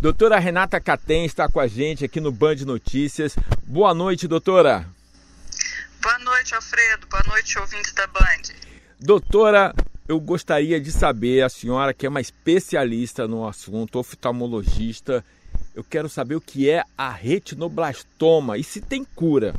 Doutora Renata Catem está com a gente aqui no Band Notícias. Boa noite, doutora. Boa noite, Alfredo. Boa noite, ouvintes da Band. Doutora, eu gostaria de saber, a senhora que é uma especialista no assunto, oftalmologista, eu quero saber o que é a retinoblastoma e se tem cura.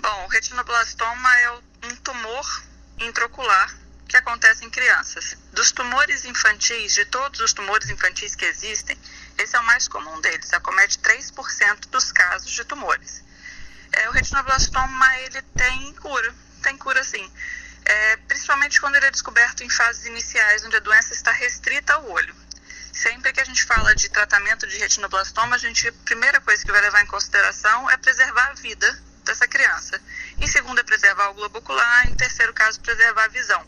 Bom, o retinoblastoma é um tumor intraocular que acontece em crianças. Dos tumores infantis, de todos os tumores infantis que existem, esse é o mais comum deles, acomete 3% dos casos de tumores. É, o retinoblastoma, ele tem cura, tem cura sim. É, principalmente quando ele é descoberto em fases iniciais, onde a doença está restrita ao olho. Sempre que a gente fala de tratamento de retinoblastoma, a gente, a primeira coisa que vai levar em consideração é preservar a vida dessa criança. Em segundo, é preservar o globo ocular. Em terceiro caso, preservar a visão.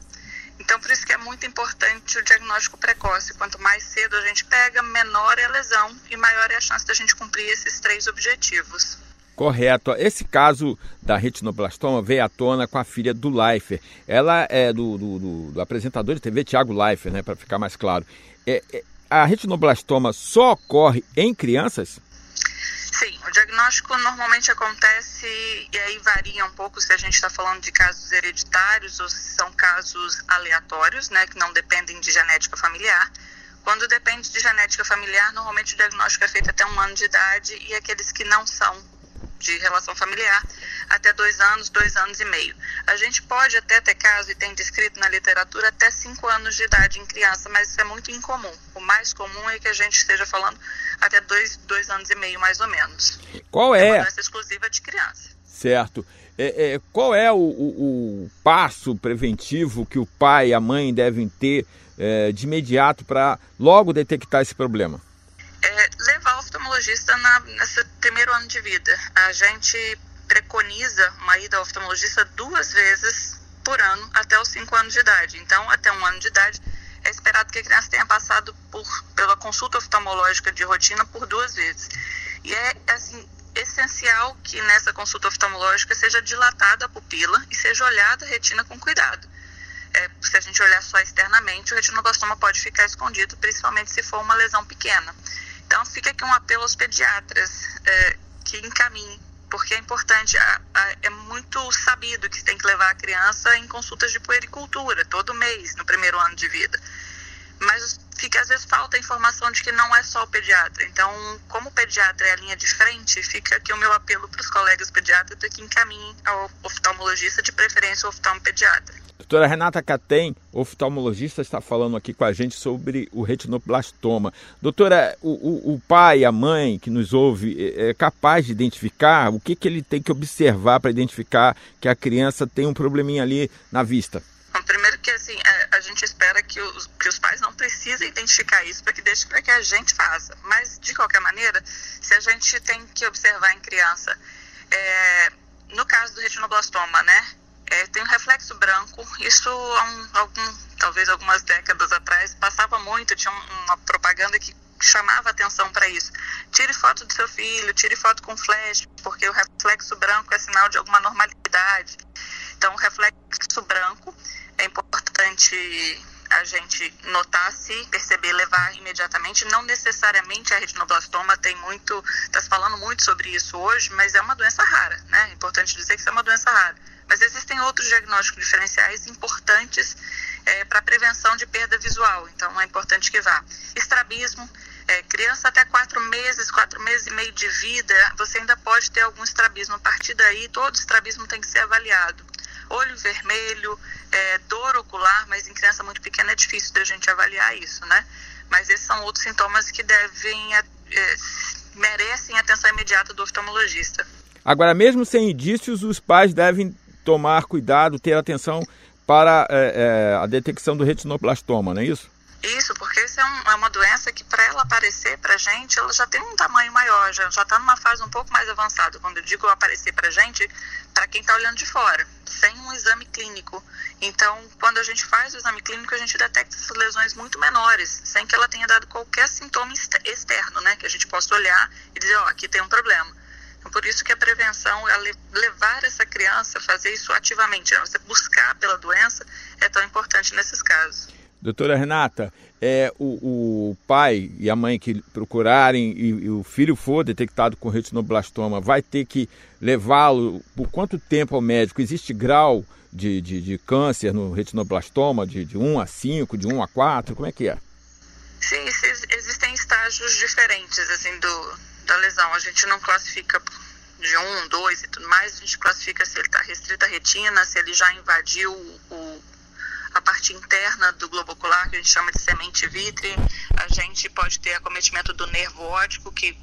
Por isso que é muito importante o diagnóstico precoce. Quanto mais cedo a gente pega, menor é a lesão e maior é a chance da gente cumprir esses três objetivos. Correto. Esse caso da retinoblastoma veio à tona com a filha do Leifert. Ela é do, do, do, do apresentador de TV, Tiago Leifert, né, para ficar mais claro. É, é, a retinoblastoma só ocorre em crianças? O diagnóstico normalmente acontece e aí varia um pouco se a gente está falando de casos hereditários ou se são casos aleatórios, né, que não dependem de genética familiar. Quando depende de genética familiar, normalmente o diagnóstico é feito até um ano de idade e aqueles que não são de relação familiar até dois anos, dois anos e meio. A gente pode até ter caso, e tem descrito na literatura, até cinco anos de idade em criança, mas isso é muito incomum. O mais comum é que a gente esteja falando até dois, dois anos e meio, mais ou menos. Qual é? É uma doença exclusiva de criança. Certo. É, é, qual é o, o, o, passo preventivo que o pai e a mãe devem ter é, de imediato para logo detectar esse problema? É, oftalmologista na, nesse primeiro ano de vida. A gente preconiza uma ida ao oftalmologista duas vezes por ano até os cinco anos de idade. Então, até um ano de idade, é esperado que a criança tenha passado por, pela consulta oftalmológica de rotina por duas vezes. E é assim, essencial que nessa consulta oftalmológica seja dilatada a pupila e seja olhada a retina com cuidado. É, se a gente olhar só externamente, o retinoblastoma pode ficar escondido, principalmente se for uma lesão pequena. Então, fica aqui um apelo aos pediatras é, que encaminhem, porque é importante, a, a, é muito sabido que tem que levar a criança em consultas de puericultura, todo mês, no primeiro ano de vida. Mas fica, às vezes falta a informação de que não é só o pediatra. Então, como o pediatra é a linha de frente, fica aqui o meu apelo para os colegas pediatras que encaminhem ao oftalmologista, de preferência o oftalmopediatra. Doutora Renata Catem, oftalmologista, está falando aqui com a gente sobre o retinoblastoma. Doutora, o, o, o pai, a mãe que nos ouve, é, é capaz de identificar o que, que ele tem que observar para identificar que a criança tem um probleminha ali na vista? Bom, primeiro que assim, a, a gente espera que os, que os pais não precisem identificar isso para que deixe para que a gente faça. Mas, de qualquer maneira, se a gente tem que observar em criança, é, no caso do retinoblastoma, né? É, tem um reflexo branco. Isso há um, algum, talvez algumas décadas atrás passava muito. Tinha uma propaganda que chamava atenção para isso. Tire foto do seu filho, tire foto com flash, porque o reflexo branco é sinal de alguma normalidade. Então, reflexo branco é importante a gente notar se perceber, levar imediatamente. Não necessariamente a retinoblastoma tem muito, está se falando muito sobre isso hoje, mas é uma doença rara, né? É importante dizer que isso é uma doença rara. Mas existem outros diagnósticos diferenciais importantes é, para prevenção de perda visual, então é importante que vá. Estrabismo, é, criança até quatro meses, quatro meses e meio de vida, você ainda pode ter algum estrabismo. A partir daí, todo estrabismo tem que ser avaliado. Olho vermelho, é, dor ocular, mas em criança muito pequena é difícil da gente avaliar isso, né? Mas esses são outros sintomas que devem, é, merecem atenção imediata do oftalmologista. Agora, mesmo sem indícios, os pais devem tomar cuidado, ter atenção para é, é, a detecção do retinoblastoma, não é isso? Isso, porque isso é, um, é uma doença que para ela aparecer para gente, ela já tem um tamanho maior, já está numa fase um pouco mais avançada. Quando eu digo aparecer para gente, para quem está olhando de fora, sem um exame clínico. Então, quando a gente faz o exame clínico, a gente detecta essas lesões muito menores, sem que ela tenha dado qualquer sintoma externo, né? Que a gente possa olhar e dizer, ó, oh, aqui tem um problema. Então, por isso que a prevenção levar essa criança, fazer isso ativamente, você buscar pela doença, é tão importante nesses casos. Doutora Renata, é, o, o, pai e a mãe que procurarem e, e, o filho for detectado com retinoblastoma, vai ter que levá-lo por quanto tempo ao médico? Existe grau de, de, de câncer no retinoblastoma, de, de 1 a 5, de 1 a 4? Como é que é? Sim, existem estágios diferentes assim, do, da lesão. A gente não classifica de 1, 2 e tudo mais, a gente classifica se ele está restrito à retina, se ele já invadiu o a parte interna do globo ocular, que a gente chama de semente vítrea. A gente pode ter acometimento do nervo óptico, que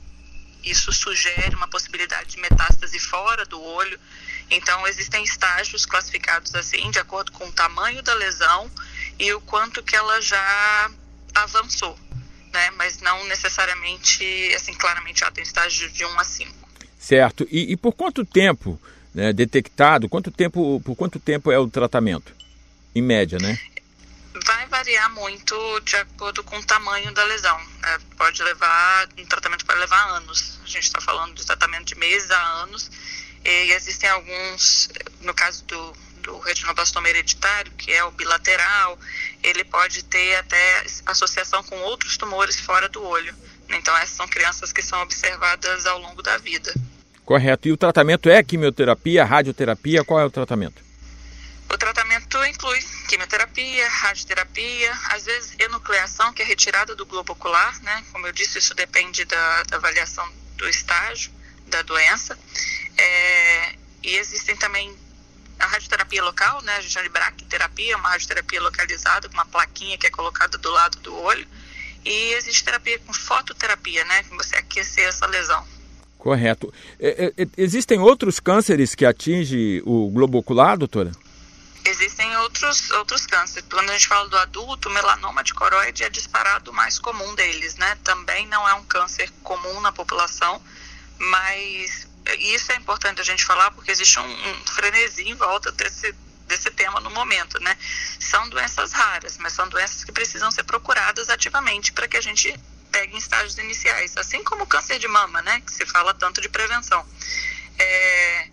isso sugere uma possibilidade de metástase fora do olho. Então, existem estágios classificados assim, de acordo com o tamanho da lesão e o quanto que ela já avançou, né? Mas não necessariamente, assim, claramente, ela tem estágio de 1 a 5. Certo. E, e por quanto tempo, né, detectado, quanto tempo, por quanto tempo é o tratamento? Em média, né? Vai variar muito de acordo com o tamanho da lesão. É, pode levar, um tratamento pode levar anos. A gente está falando de tratamento de meses a anos. E existem alguns, no caso do, do retinoblastoma hereditário, que é o bilateral, ele pode ter até associação com outros tumores fora do olho. Então, essas são crianças que são observadas ao longo da vida. Correto. E o tratamento é quimioterapia, radioterapia? Qual é o tratamento? Quimioterapia, radioterapia, às vezes enucleação, que é retirada do globo ocular, né? Como eu disse, isso depende da, da avaliação do estágio da doença. É, e existem também a radioterapia local, né? A gente chama de braquiterapia, uma radioterapia localizada com uma plaquinha que é colocada do lado do olho. E existe terapia com fototerapia, né? Que você aquecer essa lesão. Correto. É, é, existem outros cânceres que atingem o globo ocular, doutora? Outros, outros cânceres. Quando a gente fala do adulto, melanoma de coroide é disparado o mais comum deles, né? Também não é um câncer comum na população, mas isso é importante a gente falar porque existe um, um frenesi em volta desse, desse tema no momento, né? São doenças raras, mas são doenças que precisam ser procuradas ativamente para que a gente pegue em estágios iniciais, assim como o câncer de mama, né? Que se fala tanto de prevenção. É,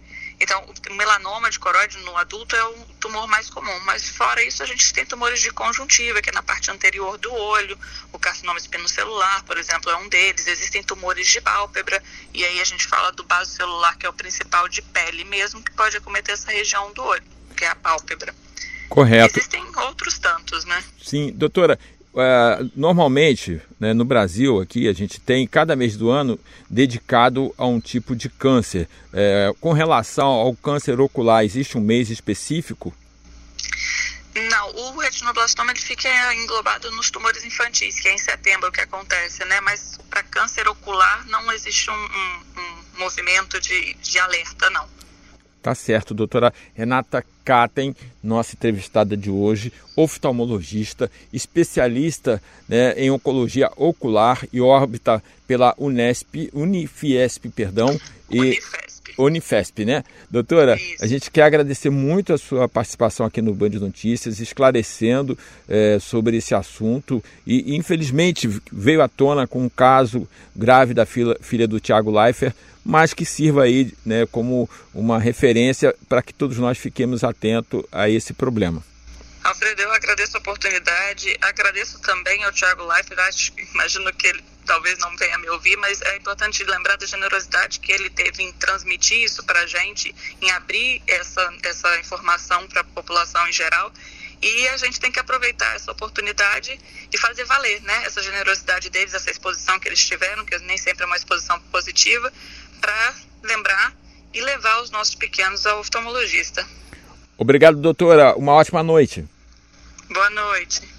então, o melanoma de coroide no adulto é o tumor mais comum, mas fora isso a gente tem tumores de conjuntiva, que é na parte anterior do olho, o carcinoma espinocelular, por exemplo, é um deles. Existem tumores de pálpebra, e aí a gente fala do baso celular, que é o principal de pele mesmo, que pode acometer essa região do olho, que é a pálpebra. Correto. Existem outros tantos, né? Sim, doutora, Uh, normalmente, né, no Brasil, aqui, a gente tem cada mês do ano dedicado a um tipo de câncer. Uh, com relação ao câncer ocular, existe um mês específico? Não, o retinoblastoma ele fica englobado nos tumores infantis, que é em setembro que acontece, né? Mas para câncer ocular não existe um, um, um movimento de, de alerta, não. Tá certo, doutora Renata Katen, nossa entrevistada de hoje, oftalmologista, especialista né, em oncologia ocular e órbita pela Unesp, Unifiesp, perdão, e Unifesp. Unifesp, né? Doutora, Isso. a gente quer agradecer muito a sua participação aqui no Band Notícias, esclarecendo é, sobre esse assunto e, infelizmente, veio à tona com um caso grave da filha, filha do Tiago Leifert, mas que sirva aí né, como uma referência para que todos nós fiquemos atentos a esse problema. Alfredo, eu agradeço a oportunidade, agradeço também ao Tiago Leifert, imagino que ele talvez não venha me ouvir, mas é importante lembrar da generosidade que ele teve em transmitir isso para a gente, em abrir essa, essa informação para a população em geral. E a gente tem que aproveitar essa oportunidade e fazer valer né, essa generosidade deles, essa exposição que eles tiveram, que nem sempre é uma exposição positiva, para lembrar e levar os nossos pequenos ao oftalmologista. Obrigado, doutora. Uma ótima noite. Boa noite.